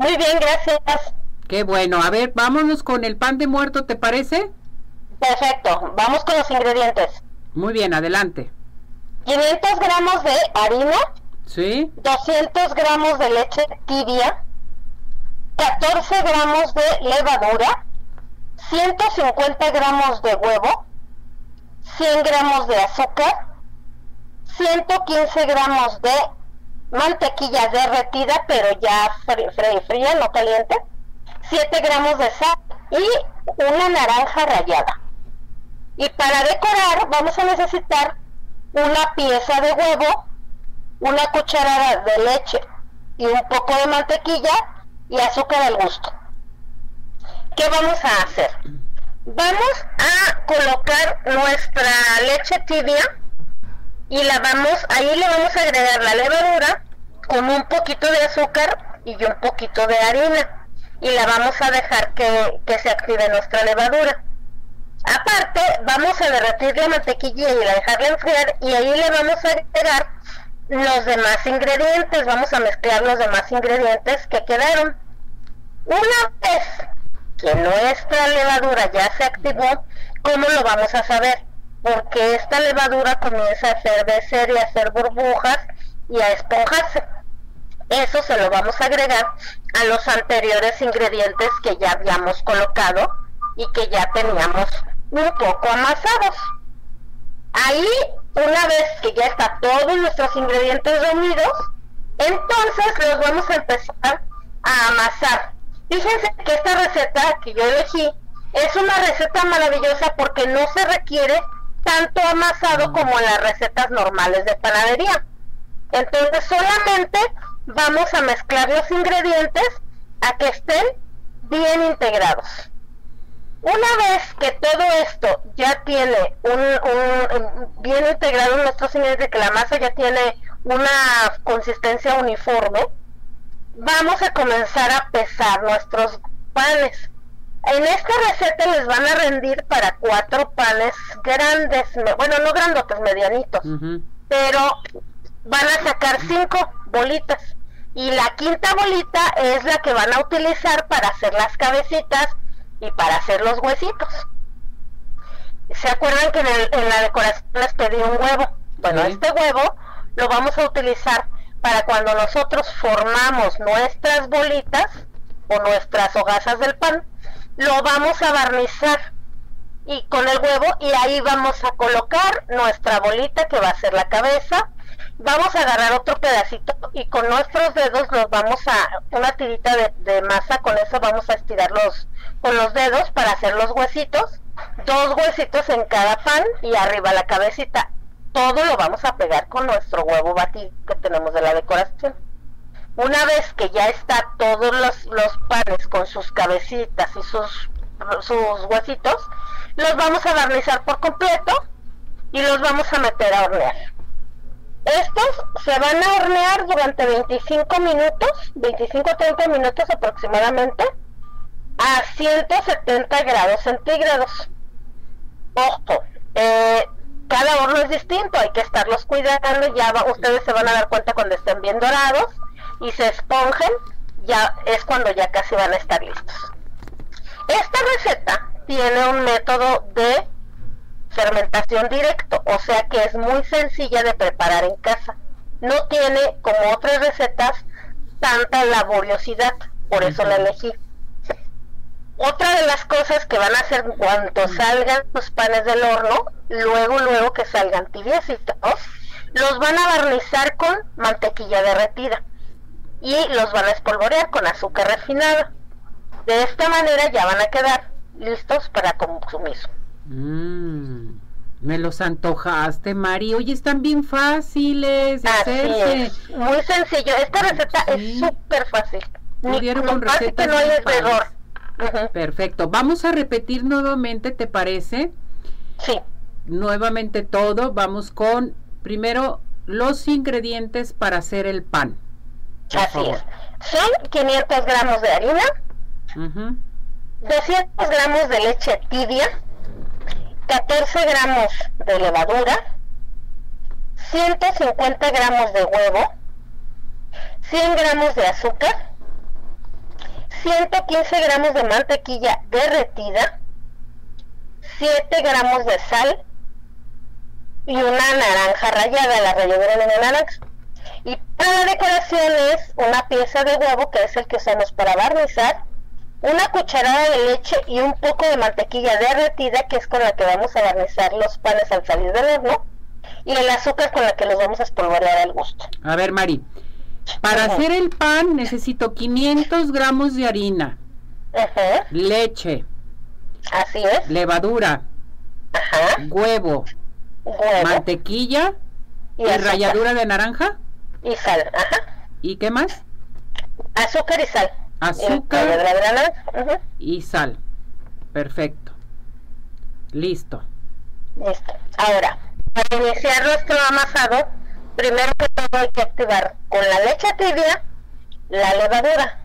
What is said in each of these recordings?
Muy bien, gracias. Qué bueno. A ver, vámonos con el pan de muerto, ¿te parece? Perfecto. Vamos con los ingredientes. Muy bien, adelante. 500 gramos de harina. Sí. 200 gramos de leche tibia. 14 gramos de levadura. 150 gramos de huevo. 100 gramos de azúcar. 115 gramos de mantequilla derretida, pero ya fría, no caliente, 7 gramos de sal y una naranja rallada. Y para decorar vamos a necesitar una pieza de huevo, una cucharada de leche y un poco de mantequilla y azúcar al gusto. ¿Qué vamos a hacer? Vamos a colocar nuestra leche tibia y la vamos, ahí le vamos a agregar la levadura con un poquito de azúcar y un poquito de harina y la vamos a dejar que, se active nuestra levadura. Aparte, vamos a derretir la mantequilla y la dejarla enfriar y ahí le vamos a agregar los demás ingredientes, vamos a mezclar los demás ingredientes que quedaron. Una vez que nuestra levadura ya se activó, ¿cómo lo vamos a saber? Porque esta levadura comienza a hacer y a hacer burbujas y a esponjarse. Eso se lo vamos a agregar a los anteriores ingredientes que ya habíamos colocado y que ya teníamos un poco amasados. Ahí, una vez que ya está todos nuestros ingredientes reunidos, entonces los vamos a empezar a amasar. Fíjense que esta receta que yo elegí es una receta maravillosa porque no se requiere tanto amasado como en las recetas normales de panadería. Entonces solamente vamos a mezclar los ingredientes a que estén bien integrados. Una vez que todo esto ya tiene un, bien integrado en nuestros ingredientes, que la masa ya tiene una consistencia uniforme, vamos a comenzar a pesar nuestros panes. En esta receta les van a rendir para cuatro panes grandes, bueno, no grandotes, medianitos, pero van a sacar cinco bolitas. Y la quinta bolita es la que van a utilizar para hacer las cabecitas y para hacer los huesitos. ¿Se acuerdan que en, la decoración les pedí un huevo? Bueno, este huevo lo vamos a utilizar para cuando nosotros formamos nuestras bolitas o nuestras hogazas del pan, lo vamos a barnizar y con el huevo y ahí vamos a colocar nuestra bolita que va a ser la cabeza. Vamos a agarrar otro pedacito y con nuestros dedos los vamos a una tirita de, masa con eso vamos a estirarlos con los dedos para hacer los huesitos dos huesitos en cada pan y arriba la cabecita. Todo lo vamos a pegar con nuestro huevo batido que tenemos de la decoración una vez que ya está todos los, los panes con sus cabecitas y sus, sus huesitos, los vamos a barnizar por completo y los vamos a meter a hornear. Estos se van a hornear durante 25 minutos, 25-30 minutos aproximadamente, a 170 grados centígrados. Ojo, eh, cada horno es distinto, hay que estarlos cuidando, ya ustedes se van a dar cuenta cuando estén bien dorados y se esponjen, ya es cuando ya casi van a estar listos. Esta receta tiene un método de fermentación directo, o sea que es muy sencilla de preparar en casa. No tiene, como otras recetas, tanta laboriosidad, por eso la elegí. Otra de las cosas que van a hacer cuando salgan los panes del horno, luego, luego que salgan tibiecitos, los van a barnizar con mantequilla derretida y los van a espolvorear con azúcar refinada. De esta manera ya van a quedar listos para consumir. Mm, me los antojaste, Mari. Oye, están bien fáciles de Muy sencillo. Esta receta es súper fácil. Ni, con recetas no hay error. Perfecto. Vamos a repetir nuevamente, ¿te parece? Sí. Nuevamente todo. Vamos con primero los ingredientes para hacer el pan. Así es. Son 500 gramos de harina, 200 gramos de leche tibia, 14 gramos de levadura, 150 gramos de huevo, 100 gramos de azúcar, 115 gramos de mantequilla derretida, 7 gramos de sal y una naranja rallada, la ralladura de la naranja. Y para la decoración es una pieza de huevo, que es el que usamos para barnizar, una cucharada de leche y un poco de mantequilla derretida, que es con la que vamos a barnizar los panes al salir del horno, y el azúcar con la que los vamos a espolvorear al gusto. A ver, Mari, para hacer el pan necesito 500 gramos de harina, leche, así es, levadura, huevo, mantequilla y, ralladura de naranja y sal. Ajá. ¿Y qué más? Azúcar y sal. Azúcar y sal. Perfecto. Listo. Listo. Ahora, para iniciar nuestro amasado, primero que todo hay que activar con la leche tibia la levadura.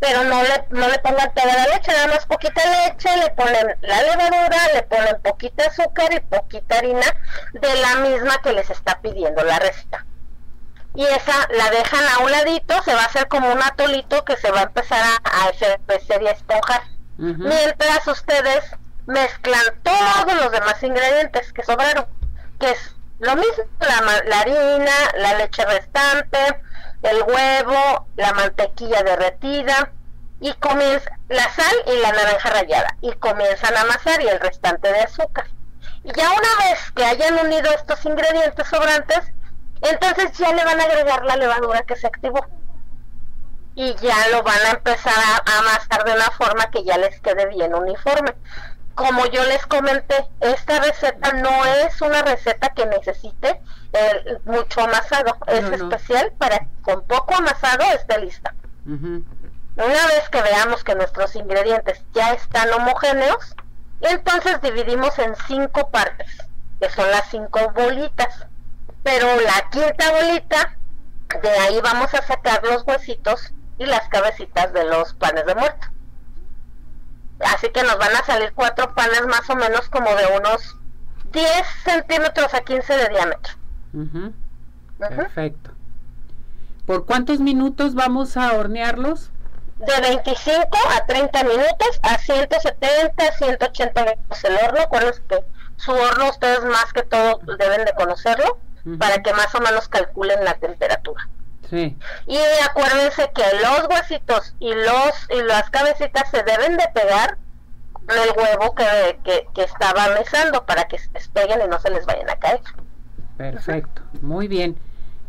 Pero no le, no le pongan toda la leche, nada más poquita leche, le ponen la levadura, le ponen poquita azúcar y poquita harina de la misma que les está pidiendo la receta. Y esa la dejan a un ladito, se va a hacer como un atolito que se va a empezar a, hacer y a esponjar. Mientras ustedes mezclan todos los demás ingredientes que sobraron, que es lo mismo, la, harina, la leche restante, el huevo, la mantequilla derretida y comienza la sal y la naranja rallada y comienzan a amasar y el restante de azúcar. Y ya una vez que hayan unido estos ingredientes sobrantes, entonces ya le van a agregar la levadura que se activó. Y ya lo van a empezar a amasar de una forma que ya les quede bien uniforme. Como yo les comenté, esta receta no es una receta que necesite eh, mucho amasado, es especial para que con poco amasado esté lista. Una vez que veamos que nuestros ingredientes ya están homogéneos, entonces dividimos en cinco partes, que son las cinco bolitas. Pero la quinta bolita, de ahí vamos a sacar los huesitos y las cabecitas de los panes de muerto. Así que nos van a salir cuatro panes más o menos como de unos 10 centímetros a 15 de diámetro. Perfecto. ¿Por cuántos minutos vamos a hornearlos? De 25 a 30 minutos a 170, 180 grados el horno. Acuérdense que su horno ustedes más que todo deben de conocerlo para que más o menos calculen la temperatura. Sí. Y acuérdense que los huesitos y los y las cabecitas se deben de pegar con el huevo que, que, que estaba mesando para que se despeguen y no se les vayan a caer. Perfecto, muy bien.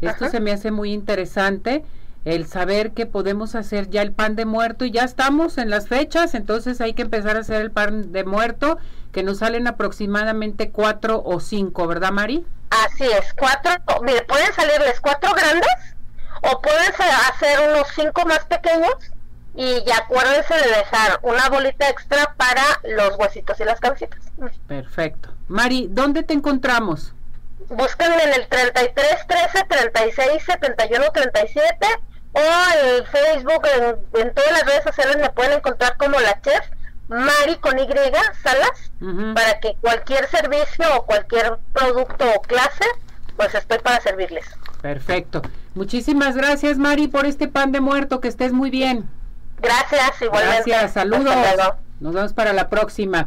Esto se me hace muy interesante el saber que podemos hacer ya el pan de muerto y ya estamos en las fechas, entonces hay que empezar a hacer el pan de muerto que nos salen aproximadamente cuatro o cinco, ¿verdad Mari? Así es, cuatro, mire, pueden salirles cuatro grandes o puedes hacer unos cinco más pequeños y ya acuérdense de dejar una bolita extra para los huesitos y las cabecitas. Perfecto. Mari, ¿dónde te encontramos? Búsquenme en el 33 13 36 71 37 o en Facebook, en, todas las redes sociales me pueden encontrar como la chef Mari con Y Salas para que cualquier servicio o cualquier producto o clase pues estoy para servirles. Perfecto. Muchísimas gracias, Mari, por este pan de muerto. Que estés muy bien. Gracias, igualmente. Gracias, saludos. Nos vemos para la próxima.